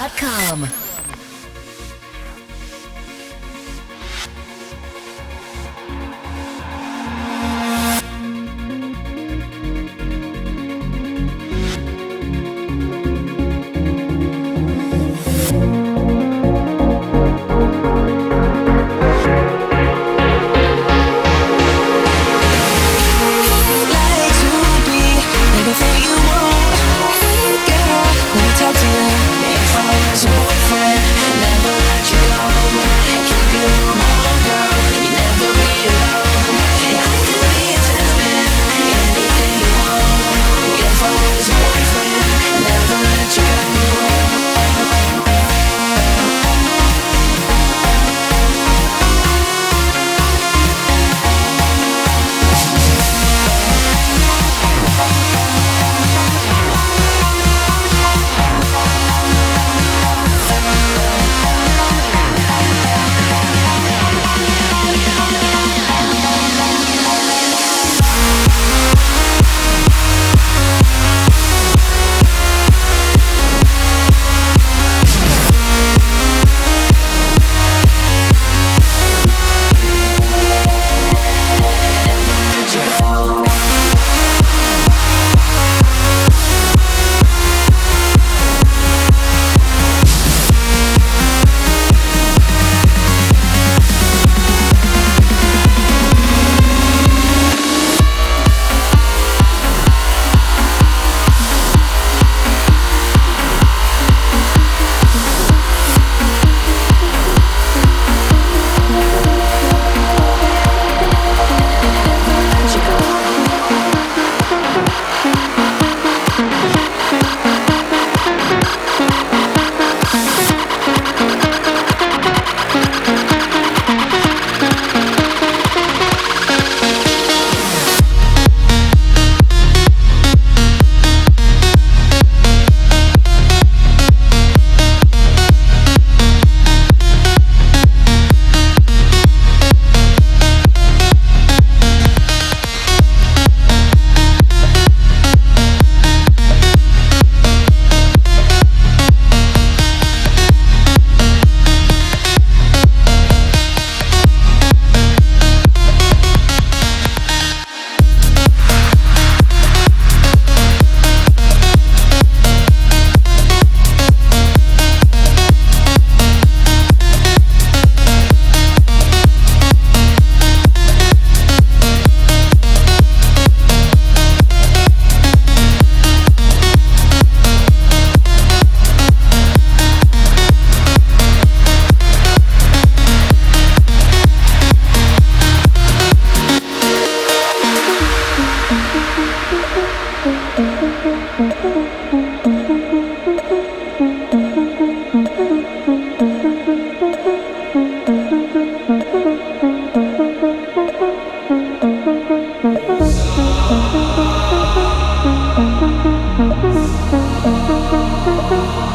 dlud.com.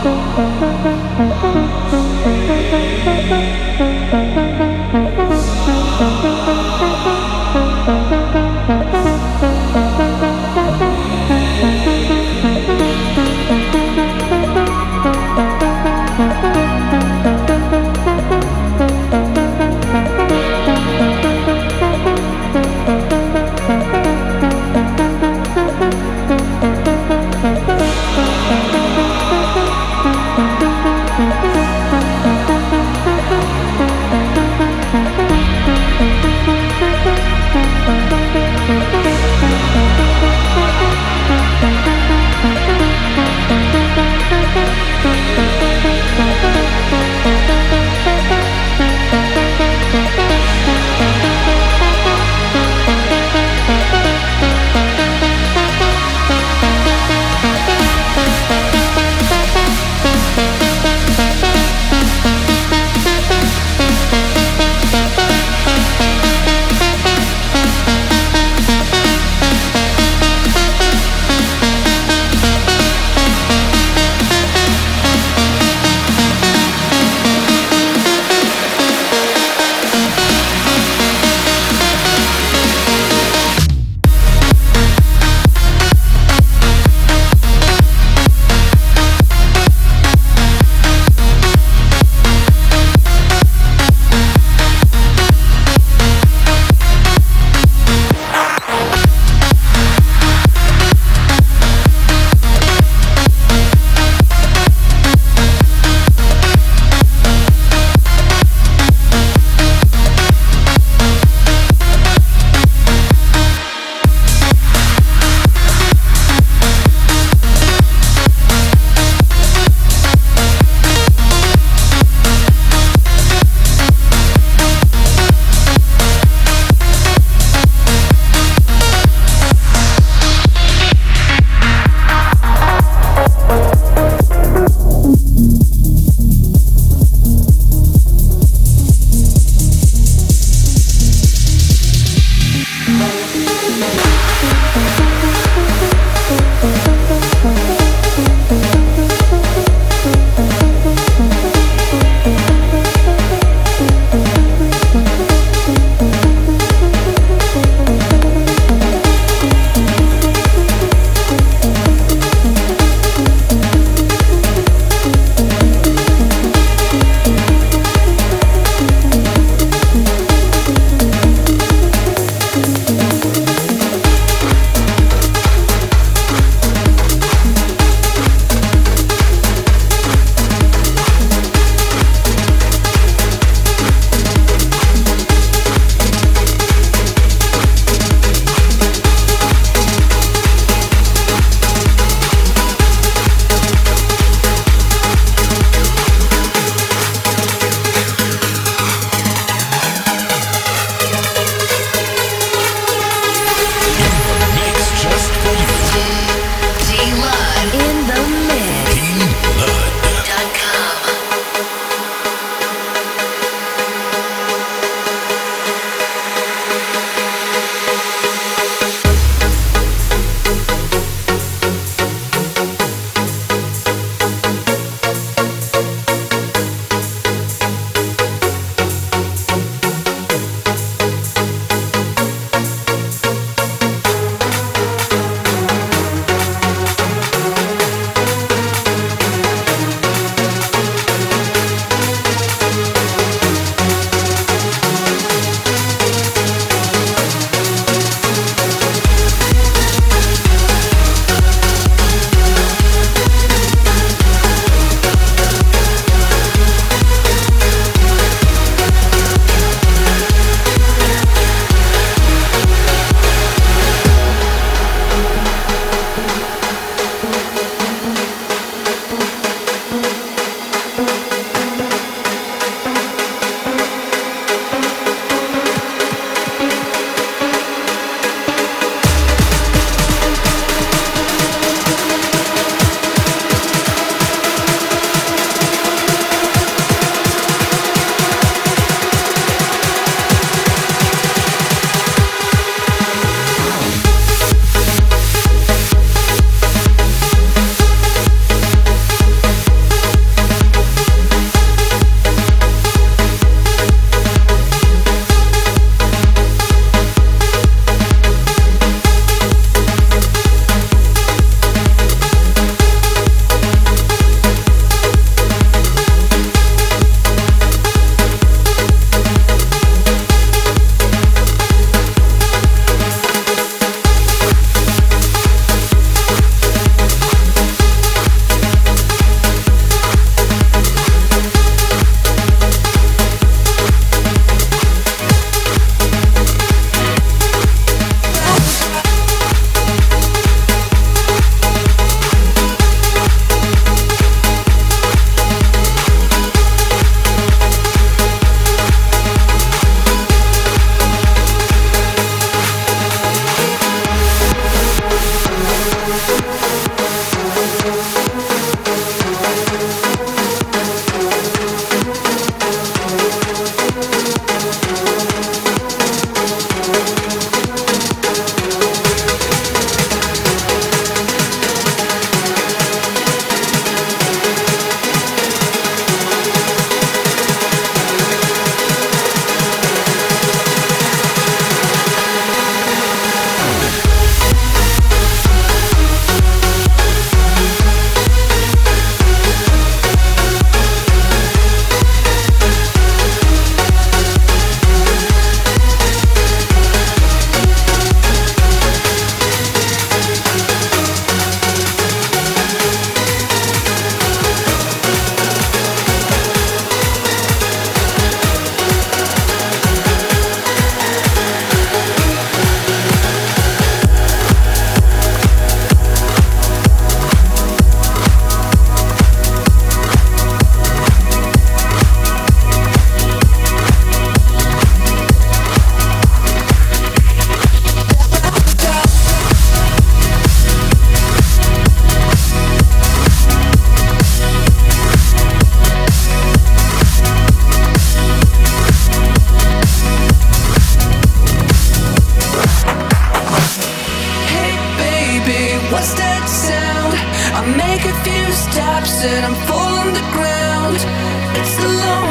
Thank you.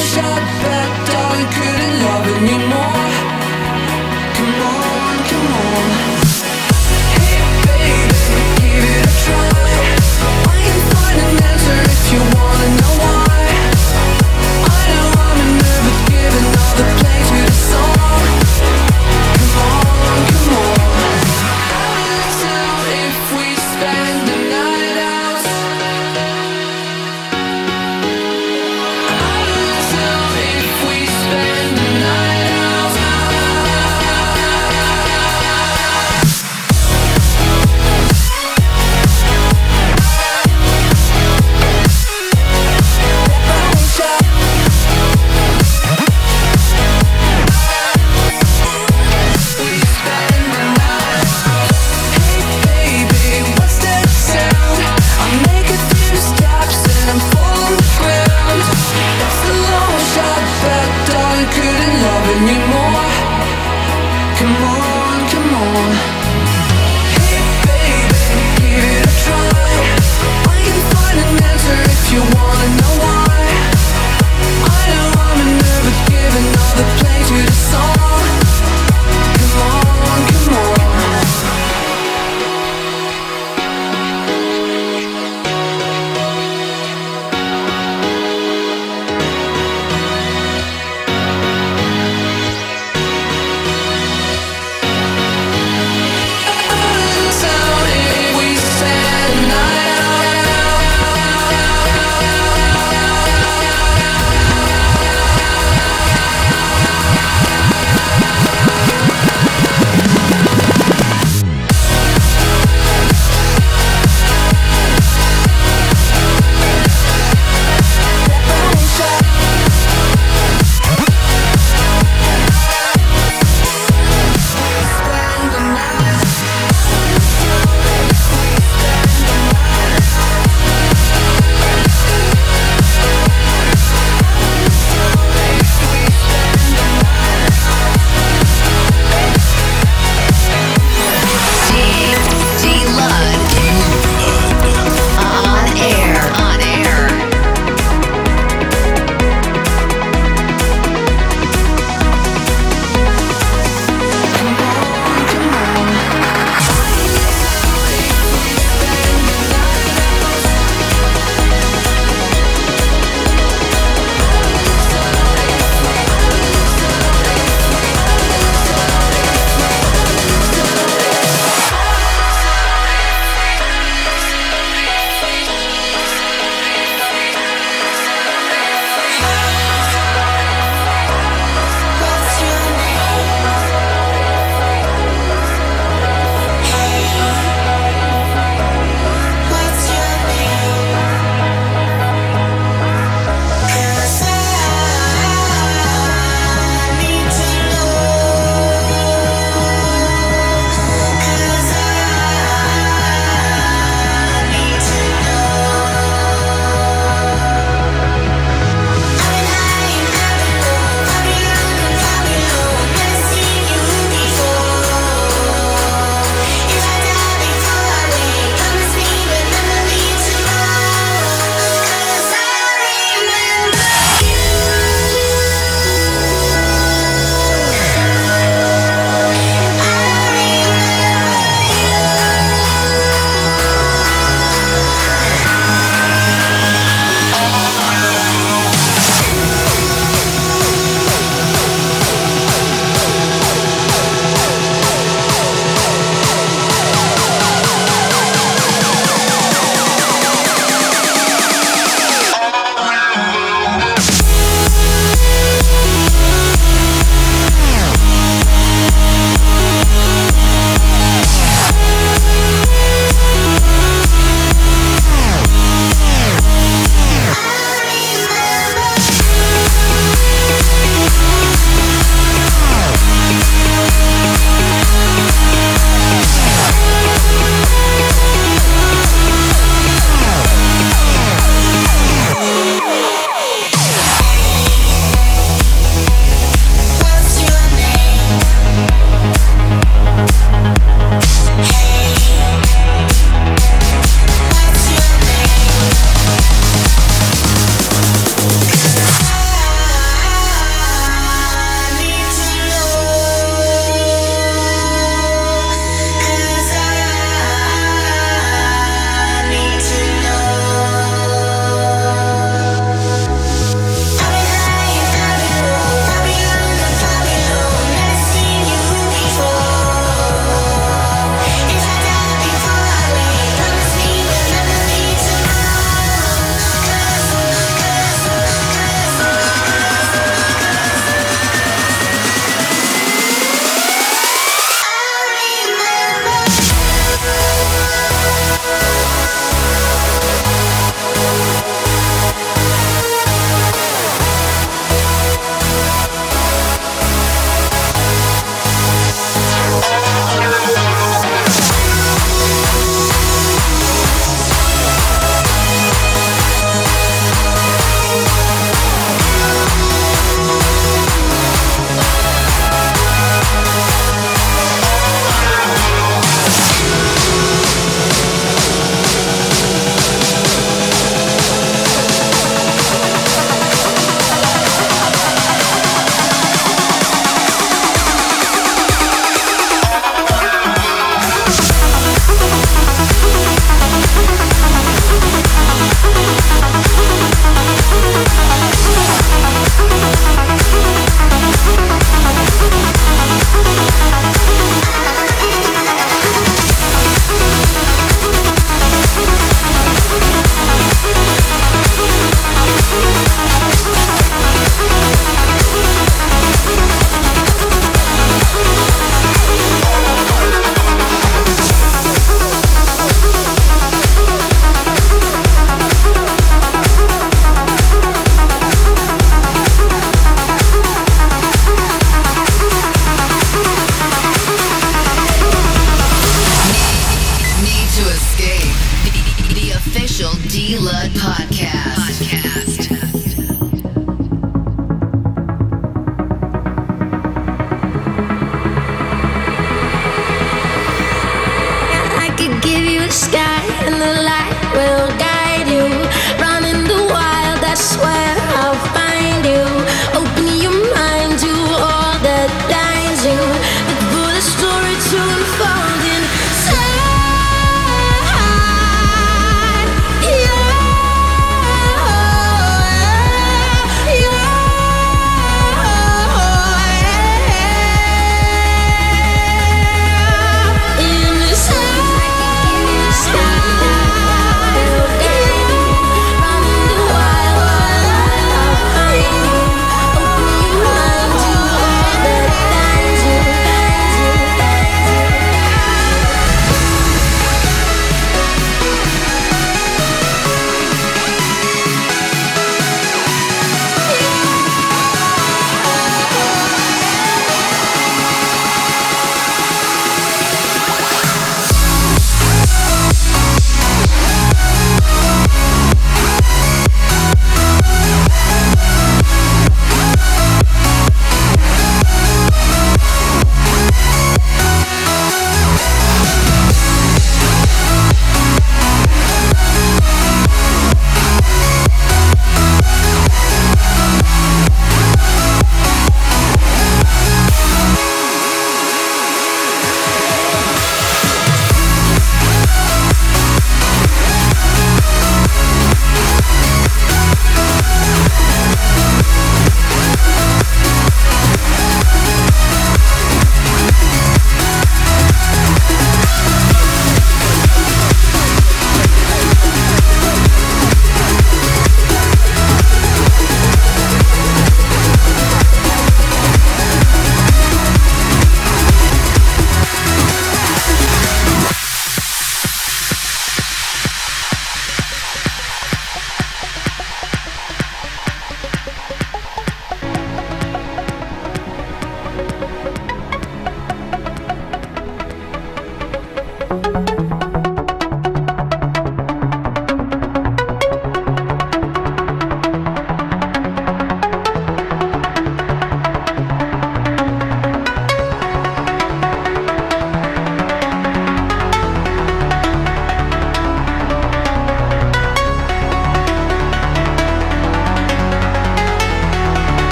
shot that darling. couldn't love anymore.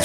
I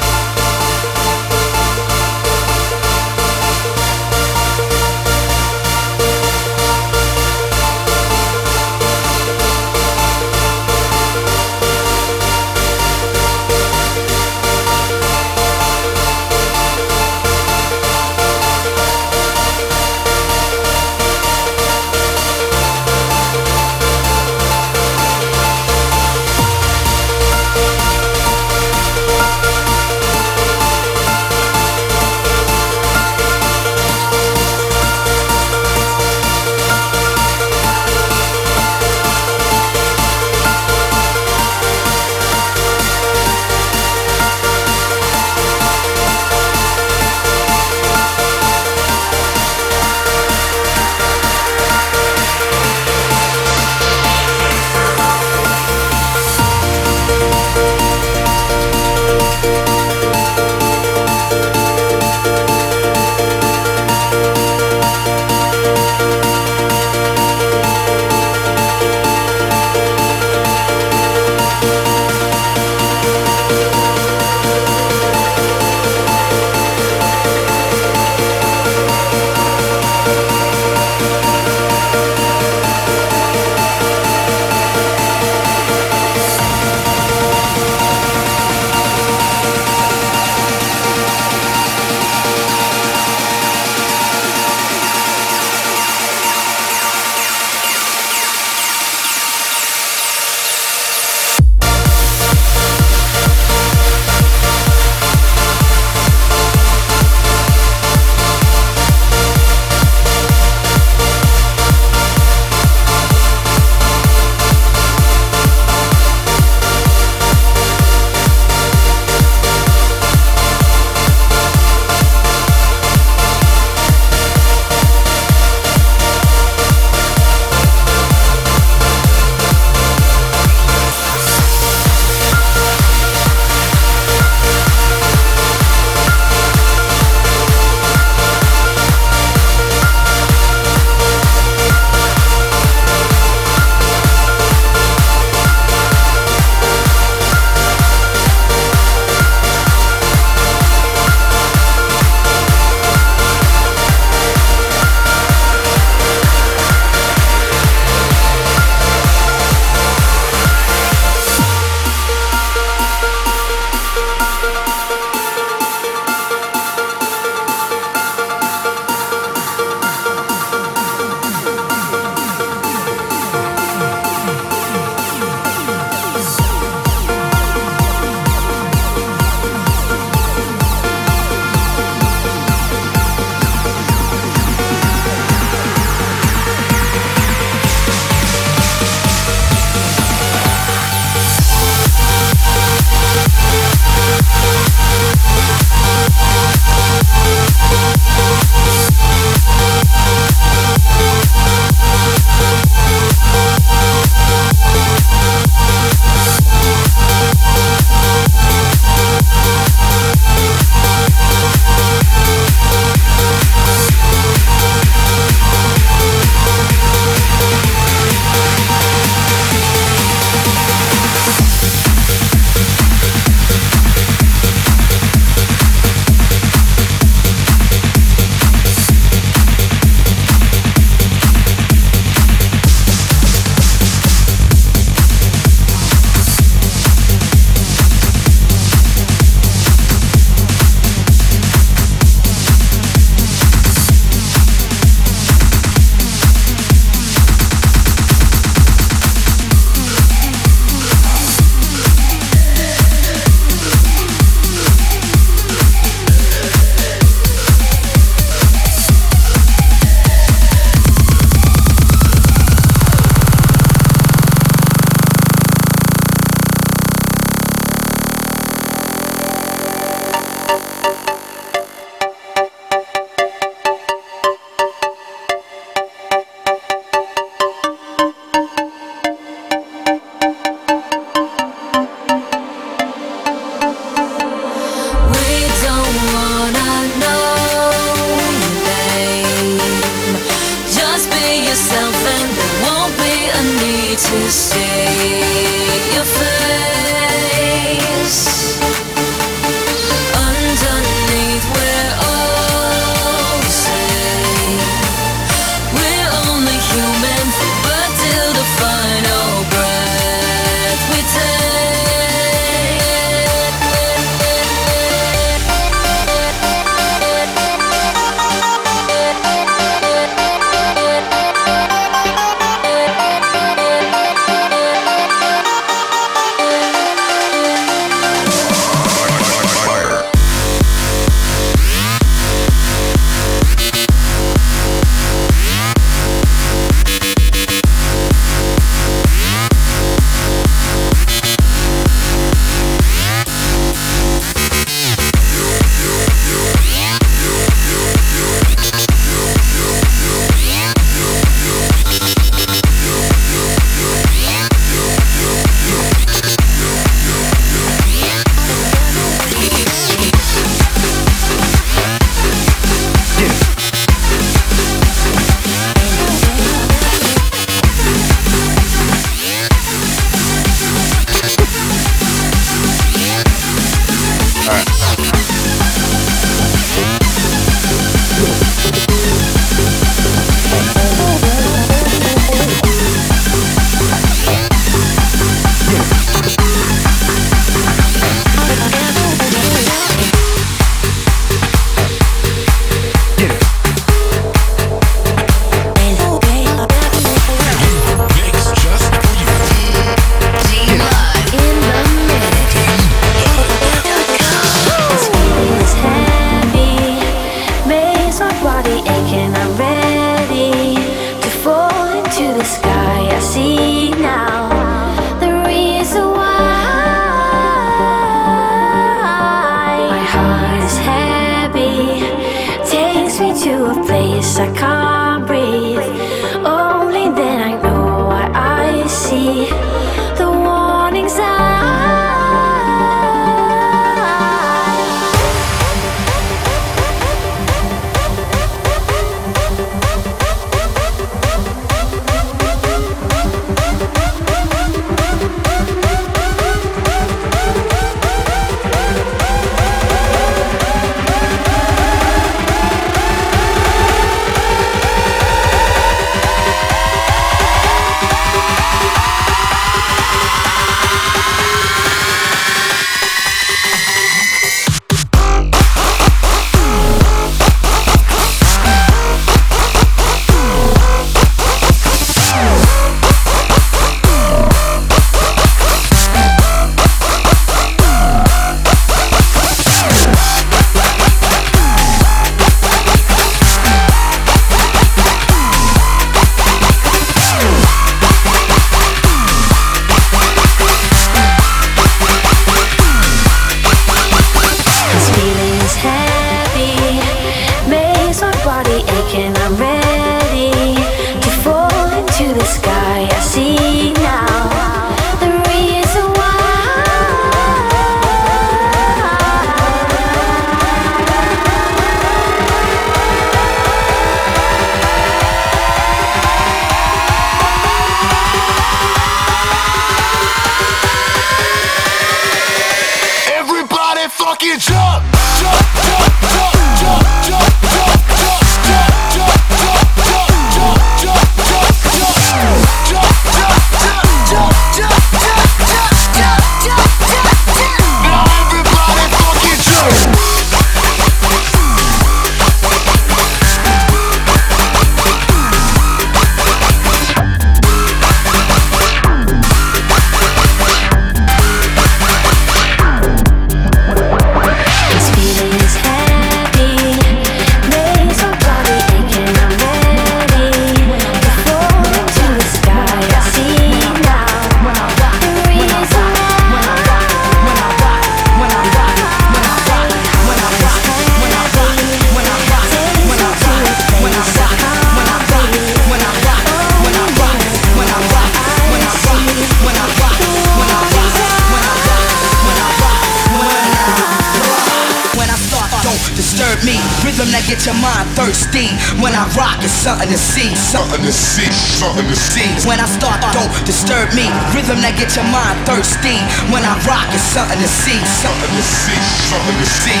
Don't disturb me. Rhythm that get your mind thirsty. When I rock, it's something to see, something to see, something to see.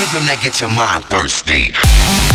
Rhythm that get your mind thirsty.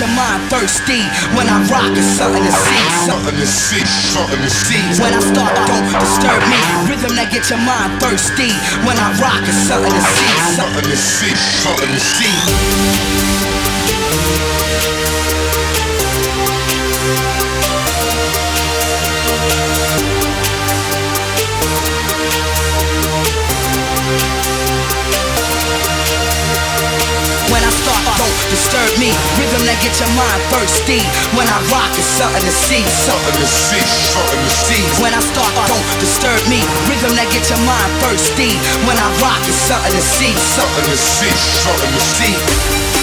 Your mind thirsty. When I rock, it's something to see, something to see, something to see. When I start, don't disturb me. Rhythm that get your mind thirsty. When I rock, it's something to see, something to see, something to see. Me. Rhythm that get your mind thirsty. When I rock, it's something to see, something to see, something to see. When I start, don't disturb me. Rhythm that get your mind thirsty. When I rock, it's something to see, something to see, something to see.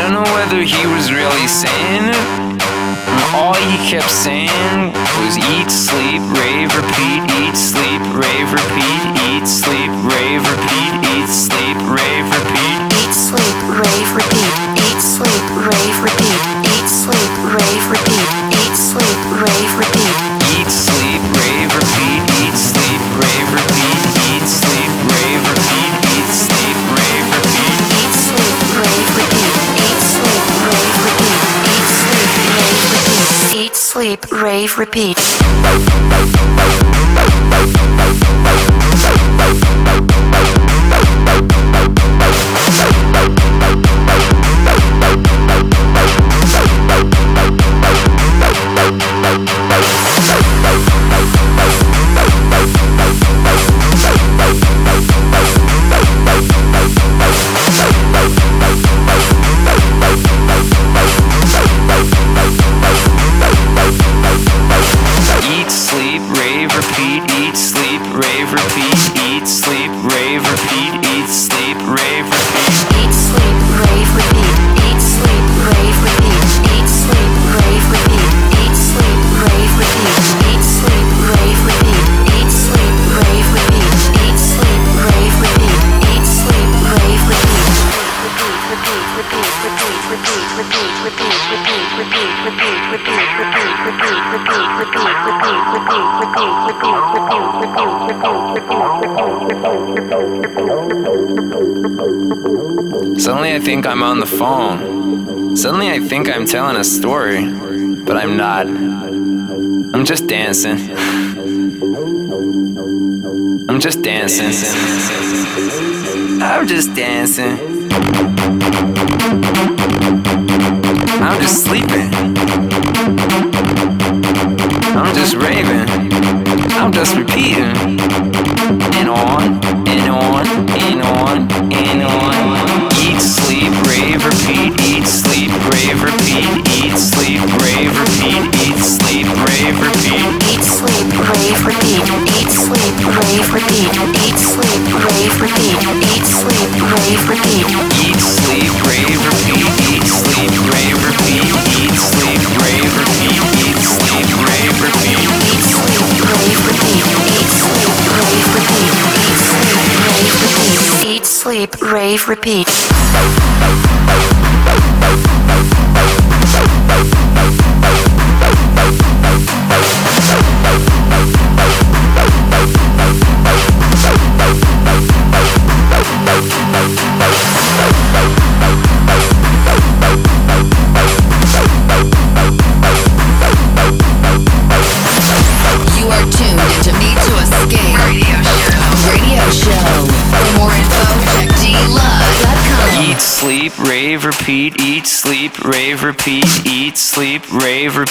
Don't know whether he was really saying it all he kept saying was eat, sleep, rave, repeat, eat, sleep, rave, repeat, eat, sleep, rave, repeat, eat, sleep, rave, repeat. dancing. I'm just dancing. I'm just dancing.